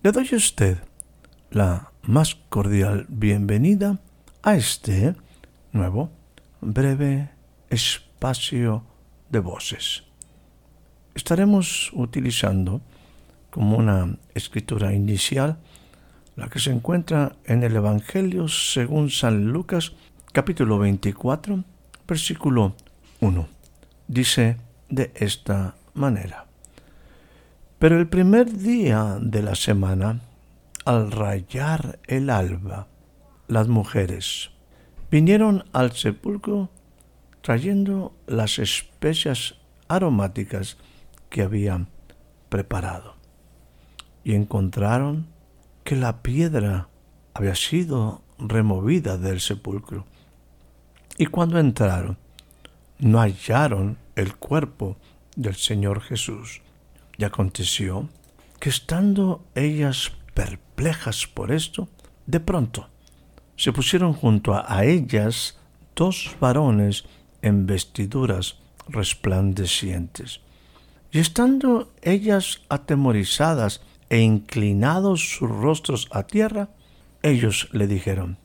Le doy a usted la más cordial bienvenida a este nuevo breve espacio de voces. Estaremos utilizando como una escritura inicial la que se encuentra en el Evangelio según San Lucas capítulo 24 versículo 1. Dice de esta manera. Pero el primer día de la semana, al rayar el alba, las mujeres vinieron al sepulcro trayendo las especias aromáticas que habían preparado. Y encontraron que la piedra había sido removida del sepulcro. Y cuando entraron, no hallaron el cuerpo del Señor Jesús. Y aconteció que estando ellas perplejas por esto, de pronto se pusieron junto a ellas dos varones en vestiduras resplandecientes. Y estando ellas atemorizadas e inclinados sus rostros a tierra, ellos le dijeron,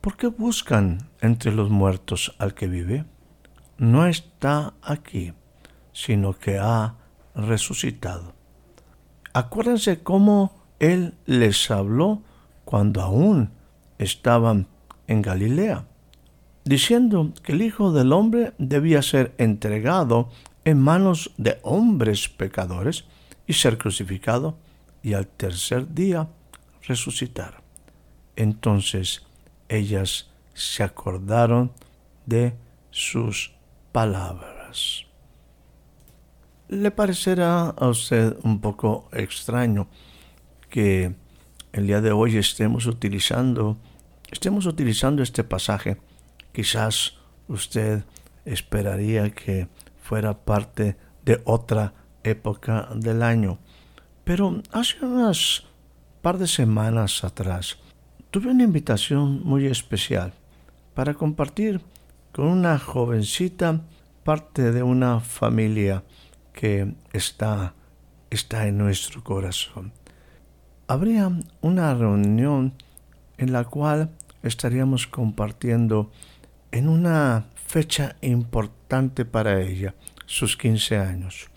¿por qué buscan entre los muertos al que vive? No está aquí, sino que ha resucitado. Acuérdense cómo Él les habló cuando aún estaban en Galilea, diciendo que el Hijo del Hombre debía ser entregado en manos de hombres pecadores y ser crucificado y al tercer día resucitar. Entonces ellas se acordaron de sus palabras le parecerá a usted un poco extraño que el día de hoy estemos utilizando estemos utilizando este pasaje. Quizás usted esperaría que fuera parte de otra época del año. Pero hace unas par de semanas atrás tuve una invitación muy especial para compartir con una jovencita parte de una familia que está, está en nuestro corazón. Habría una reunión en la cual estaríamos compartiendo en una fecha importante para ella, sus 15 años.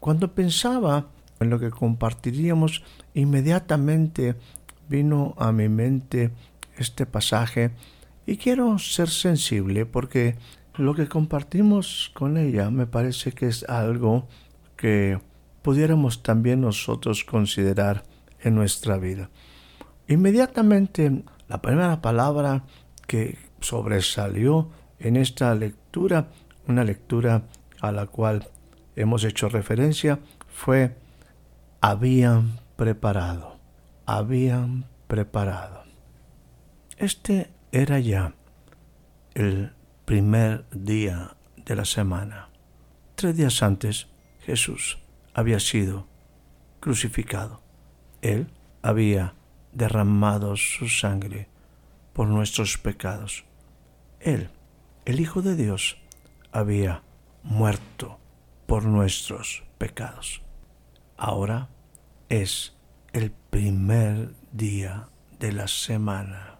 Cuando pensaba en lo que compartiríamos, inmediatamente vino a mi mente este pasaje y quiero ser sensible porque lo que compartimos con ella me parece que es algo que pudiéramos también nosotros considerar en nuestra vida. Inmediatamente la primera palabra que sobresalió en esta lectura, una lectura a la cual hemos hecho referencia, fue habían preparado, habían preparado. Este era ya el primer día de la semana. Tres días antes Jesús había sido crucificado. Él había derramado su sangre por nuestros pecados. Él, el Hijo de Dios, había muerto por nuestros pecados. Ahora es el primer día de la semana.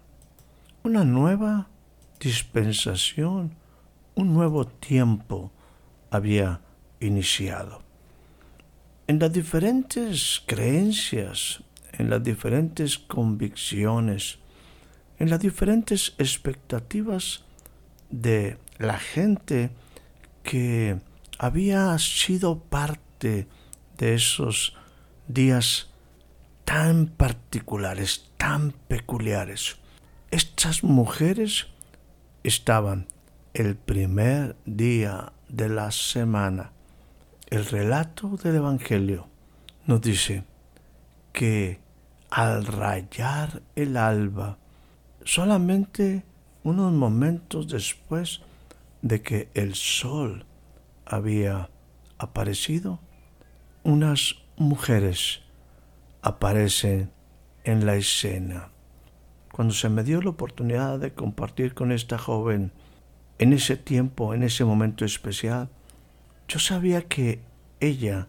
Una nueva dispensación, un nuevo tiempo había iniciado. En las diferentes creencias, en las diferentes convicciones, en las diferentes expectativas de la gente que había sido parte de esos días tan particulares, tan peculiares. Estas mujeres estaban el primer día de la semana. El relato del Evangelio nos dice que al rayar el alba, solamente unos momentos después de que el sol había aparecido, unas mujeres aparecen en la escena. Cuando se me dio la oportunidad de compartir con esta joven en ese tiempo, en ese momento especial, yo sabía que ella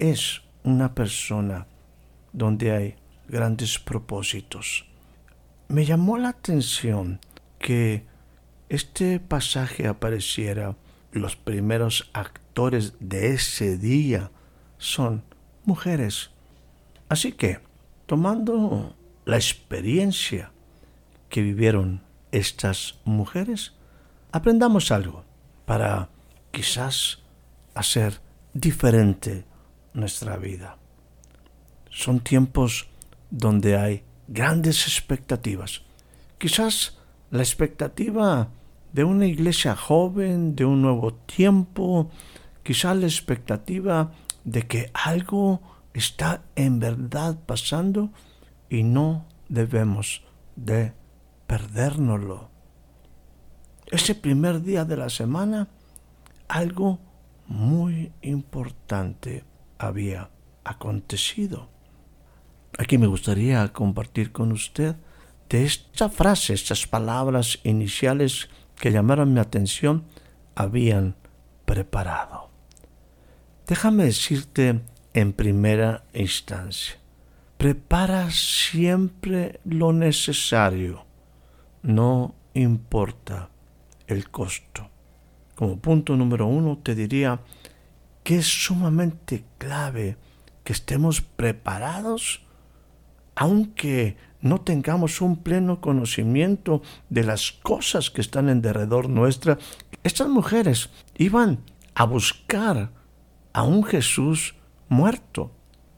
es una persona donde hay grandes propósitos. Me llamó la atención que este pasaje apareciera, los primeros actores de ese día son mujeres. Así que, tomando la experiencia que vivieron estas mujeres, aprendamos algo para quizás hacer diferente nuestra vida. Son tiempos donde hay grandes expectativas. Quizás la expectativa de una iglesia joven, de un nuevo tiempo, quizás la expectativa de que algo está en verdad pasando y no debemos de perdérnoslo. Ese primer día de la semana, algo muy importante había acontecido. Aquí me gustaría compartir con usted de esta frase, estas palabras iniciales que llamaron mi atención, habían preparado. Déjame decirte en primera instancia, prepara siempre lo necesario, no importa el costo. Como punto número uno te diría que es sumamente clave que estemos preparados aunque no tengamos un pleno conocimiento de las cosas que están en derredor nuestra, estas mujeres iban a buscar a un Jesús muerto,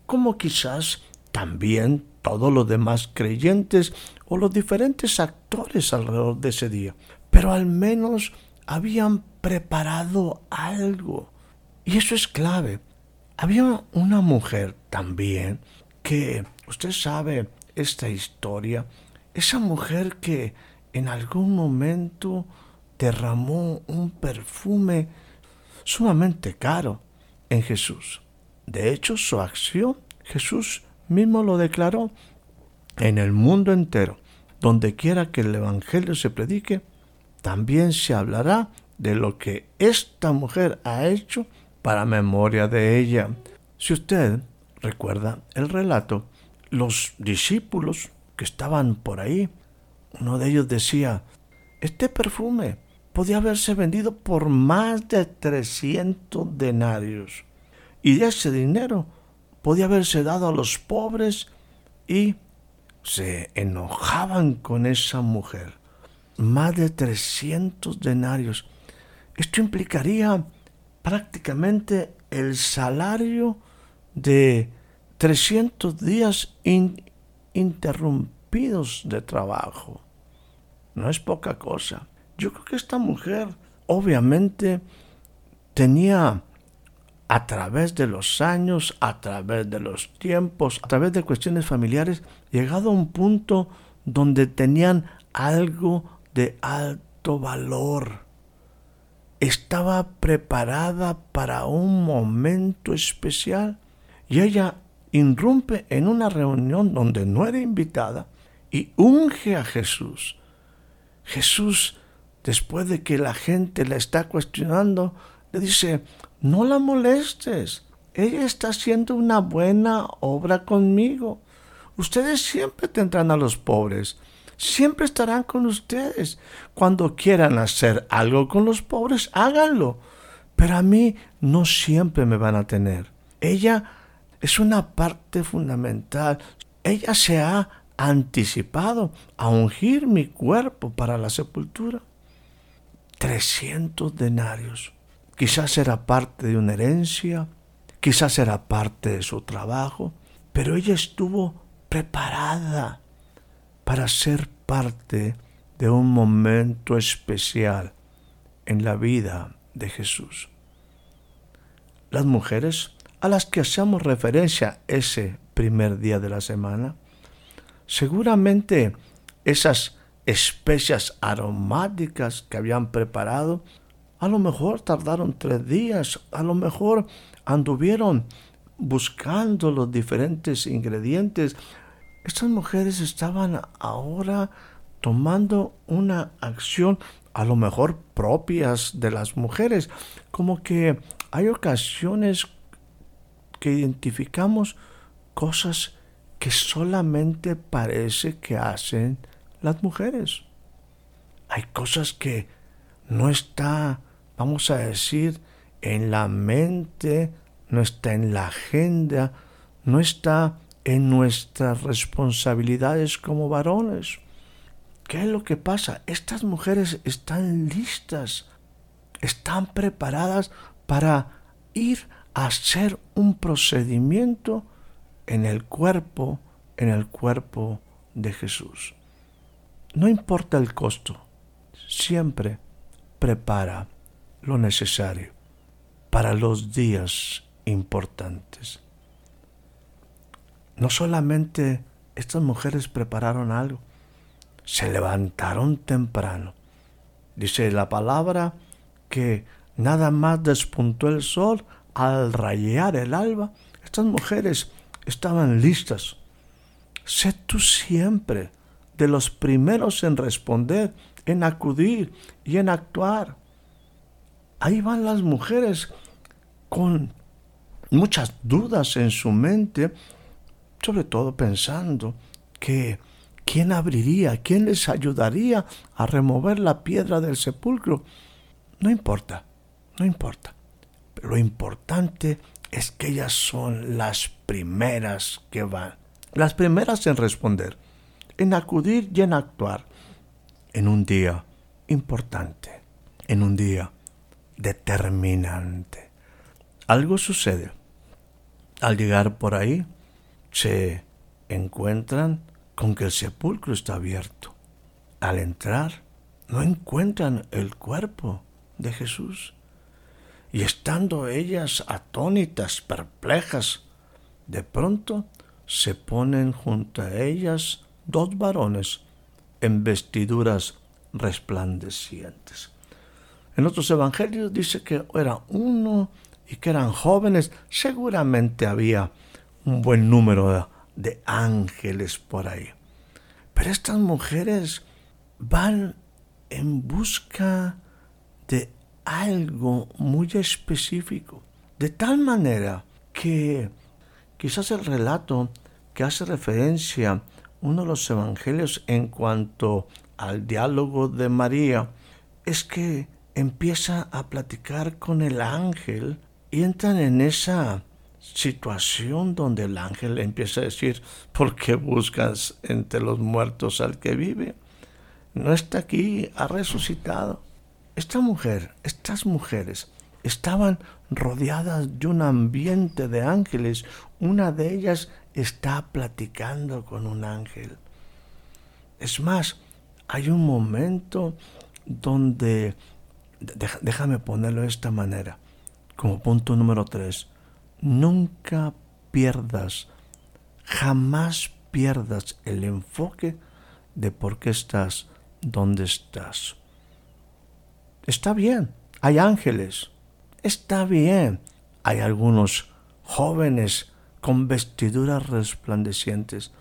como quizás también todos los demás creyentes o los diferentes actores alrededor de ese día. Pero al menos habían preparado algo. Y eso es clave. Había una mujer también que Usted sabe esta historia, esa mujer que en algún momento derramó un perfume sumamente caro en Jesús. De hecho, su acción, Jesús mismo lo declaró, en el mundo entero, donde quiera que el Evangelio se predique, también se hablará de lo que esta mujer ha hecho para memoria de ella. Si usted recuerda el relato, los discípulos que estaban por ahí, uno de ellos decía, este perfume podía haberse vendido por más de 300 denarios y de ese dinero podía haberse dado a los pobres y se enojaban con esa mujer. Más de 300 denarios. Esto implicaría prácticamente el salario de 300 días interrumpidos de trabajo. No es poca cosa. Yo creo que esta mujer obviamente tenía a través de los años, a través de los tiempos, a través de cuestiones familiares, llegado a un punto donde tenían algo de alto valor. Estaba preparada para un momento especial y ella irrumpe en una reunión donde no era invitada y unge a Jesús. Jesús, después de que la gente la está cuestionando, le dice, no la molestes, ella está haciendo una buena obra conmigo. Ustedes siempre tendrán a los pobres, siempre estarán con ustedes. Cuando quieran hacer algo con los pobres, háganlo. Pero a mí no siempre me van a tener. Ella es una parte fundamental. Ella se ha anticipado a ungir mi cuerpo para la sepultura. 300 denarios. Quizás era parte de una herencia, quizás era parte de su trabajo, pero ella estuvo preparada para ser parte de un momento especial en la vida de Jesús. Las mujeres a las que hacemos referencia ese primer día de la semana, seguramente esas especias aromáticas que habían preparado, a lo mejor tardaron tres días, a lo mejor anduvieron buscando los diferentes ingredientes. Estas mujeres estaban ahora tomando una acción a lo mejor propias de las mujeres, como que hay ocasiones que identificamos cosas que solamente parece que hacen las mujeres. Hay cosas que no está, vamos a decir, en la mente, no está en la agenda, no está en nuestras responsabilidades como varones. ¿Qué es lo que pasa? Estas mujeres están listas, están preparadas para ir a hacer un procedimiento en el cuerpo, en el cuerpo de Jesús. No importa el costo, siempre prepara lo necesario para los días importantes. No solamente estas mujeres prepararon algo, se levantaron temprano. Dice la palabra que nada más despuntó el sol al rayar el alba. Estas mujeres estaban listas. Sé tú siempre de los primeros en responder, en acudir y en actuar. Ahí van las mujeres con muchas dudas en su mente, sobre todo pensando que quién abriría, quién les ayudaría a remover la piedra del sepulcro. No importa, no importa. Pero lo importante es que ellas son las primeras que van, las primeras en responder, en acudir y en actuar en un día importante, en un día determinante. Algo sucede. Al llegar por ahí, se encuentran con que el sepulcro está abierto. Al entrar, no encuentran el cuerpo de Jesús. Y estando ellas atónitas, perplejas, de pronto se ponen junto a ellas dos varones en vestiduras resplandecientes. En otros evangelios dice que era uno y que eran jóvenes. Seguramente había un buen número de ángeles por ahí. Pero estas mujeres van en busca de algo muy específico, de tal manera que quizás el relato que hace referencia uno de los evangelios en cuanto al diálogo de María es que empieza a platicar con el ángel y entran en esa situación donde el ángel empieza a decir, ¿por qué buscas entre los muertos al que vive? No está aquí, ha resucitado. Esta mujer, estas mujeres, estaban rodeadas de un ambiente de ángeles. Una de ellas está platicando con un ángel. Es más, hay un momento donde, déjame ponerlo de esta manera, como punto número tres, nunca pierdas, jamás pierdas el enfoque de por qué estás donde estás. Está bien, hay ángeles, está bien, hay algunos jóvenes con vestiduras resplandecientes,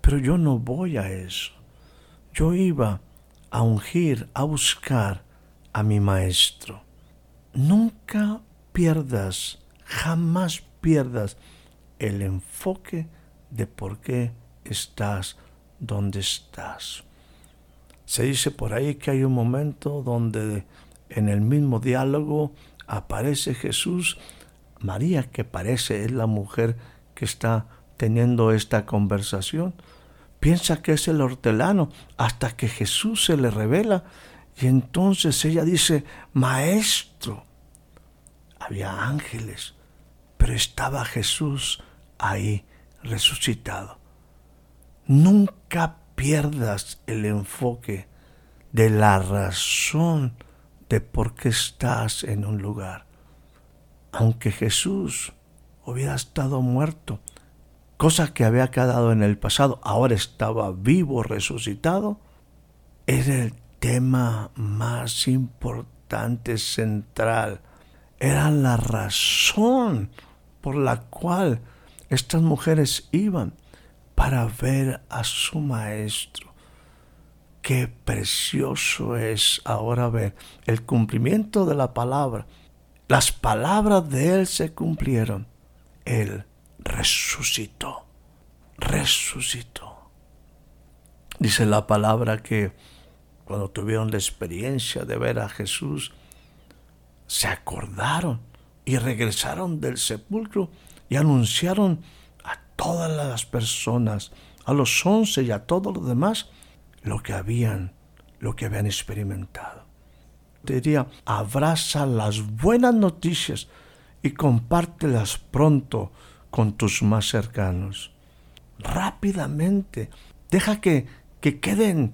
pero yo no voy a eso. Yo iba a ungir, a buscar a mi maestro. Nunca pierdas, jamás pierdas el enfoque de por qué estás donde estás. Se dice por ahí que hay un momento donde en el mismo diálogo aparece Jesús, María que parece es la mujer que está teniendo esta conversación, piensa que es el hortelano hasta que Jesús se le revela y entonces ella dice, maestro, había ángeles, pero estaba Jesús ahí resucitado. Nunca pierdas el enfoque de la razón de por qué estás en un lugar. Aunque Jesús hubiera estado muerto, cosa que había quedado en el pasado, ahora estaba vivo, resucitado, era el tema más importante, central. Era la razón por la cual estas mujeres iban para ver a su maestro. Qué precioso es ahora ver el cumplimiento de la palabra. Las palabras de Él se cumplieron. Él resucitó, resucitó. Dice la palabra que cuando tuvieron la experiencia de ver a Jesús, se acordaron y regresaron del sepulcro y anunciaron a todas las personas, a los once y a todos los demás, lo que habían, lo que habían experimentado. Te diría, abraza las buenas noticias y compártelas pronto con tus más cercanos. Rápidamente, deja que, que queden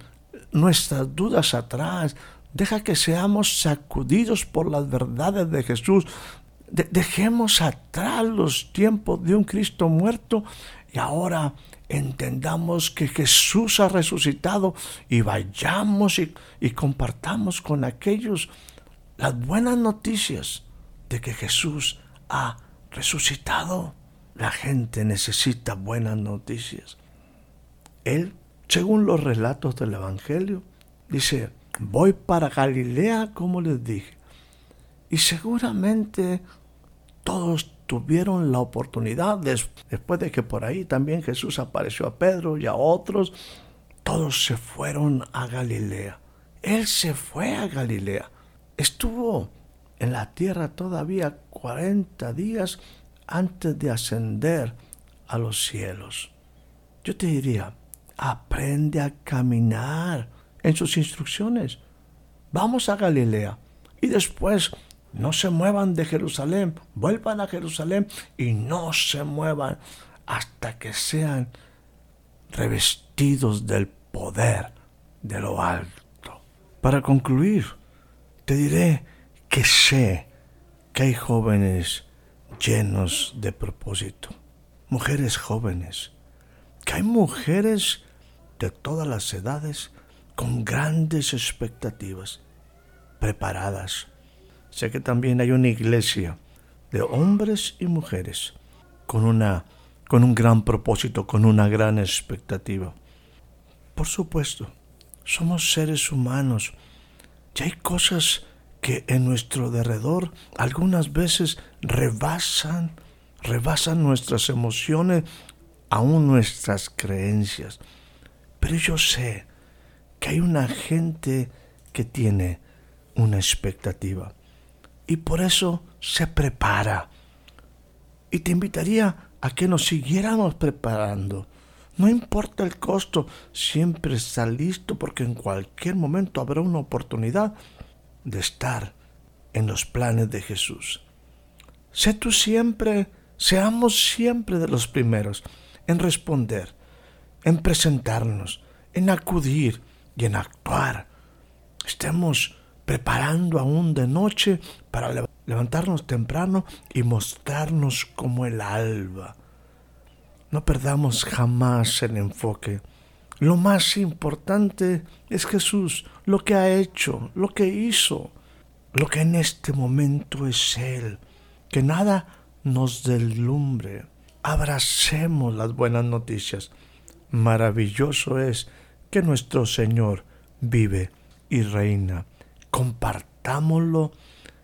nuestras dudas atrás, deja que seamos sacudidos por las verdades de Jesús, dejemos atrás los tiempos de un Cristo muerto y ahora entendamos que Jesús ha resucitado y vayamos y, y, compartamos con aquellos las buenas noticias de que Jesús ha resucitado. La gente necesita buenas noticias. Él, según los relatos del Evangelio, dice, voy para Galilea como les dije. Y seguramente todos tuvieron la oportunidad, después de que por ahí también Jesús apareció a Pedro y a otros, todos se fueron a Galilea. Él se fue a Galilea. Estuvo en la tierra todavía 40 días antes de ascender a los cielos. Yo te diría, aprende a caminar en sus instrucciones. Vamos a Galilea y después no se muevan de Jerusalén, vuelvan a Jerusalén y no se muevan hasta que sean revestidos del poder de lo alto. Para concluir, te diré que sé que hay jóvenes llenos de propósito, mujeres jóvenes, que hay mujeres de todas las edades con grandes expectativas, preparadas, sé que también hay una iglesia de hombres y mujeres con, una, con un gran propósito, con una gran expectativa. Por supuesto, somos seres humanos y hay cosas que en nuestro derredor algunas veces rebasan, rebasan nuestras emociones, aún nuestras creencias. Pero yo sé que hay una gente que tiene una expectativa y por eso se prepara. Y te invitaría a que nos siguiéramos preparando. No importa el costo, siempre está listo porque en cualquier momento habrá una oportunidad de estar en los planes de Jesús. Sé tú siempre, seamos siempre de los primeros en responder, en presentarnos, en acudir y en actuar. Estemos preparando aún de noche para levantarnos temprano y mostrarnos como el alba. No perdamos jamás el enfoque. Lo más importante es Jesús, lo que ha hecho, lo que hizo, lo que en este momento es Él. Que nada nos deslumbre. Abracemos las buenas noticias. Maravilloso es que nuestro Señor vive y reina compartámoslo,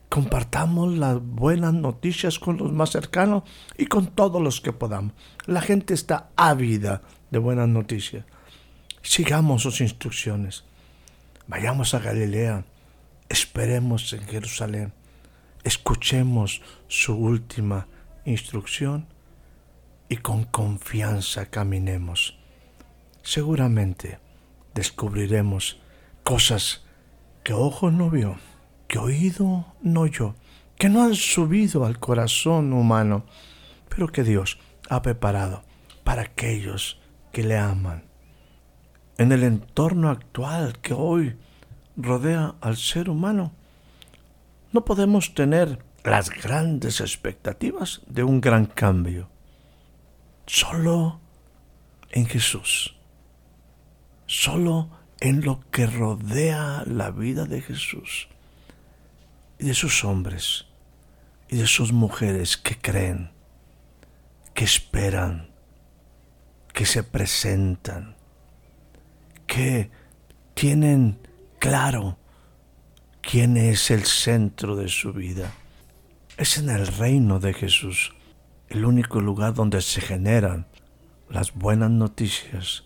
compartamos las buenas noticias con los más cercanos y con todos los que podamos. La gente está ávida de buenas noticias. Sigamos sus instrucciones. Vayamos a Galilea, esperemos en Jerusalén, escuchemos su última instrucción y con confianza caminemos. Seguramente descubriremos cosas que ojo no vio, que oído no oyó, que no han subido al corazón humano, pero que Dios ha preparado para aquellos que le aman. En el entorno actual que hoy rodea al ser humano, no podemos tener las grandes expectativas de un gran cambio. Solo en Jesús. Solo en lo que rodea la vida de Jesús y de sus hombres y de sus mujeres que creen, que esperan, que se presentan, que tienen claro quién es el centro de su vida. Es en el reino de Jesús, el único lugar donde se generan las buenas noticias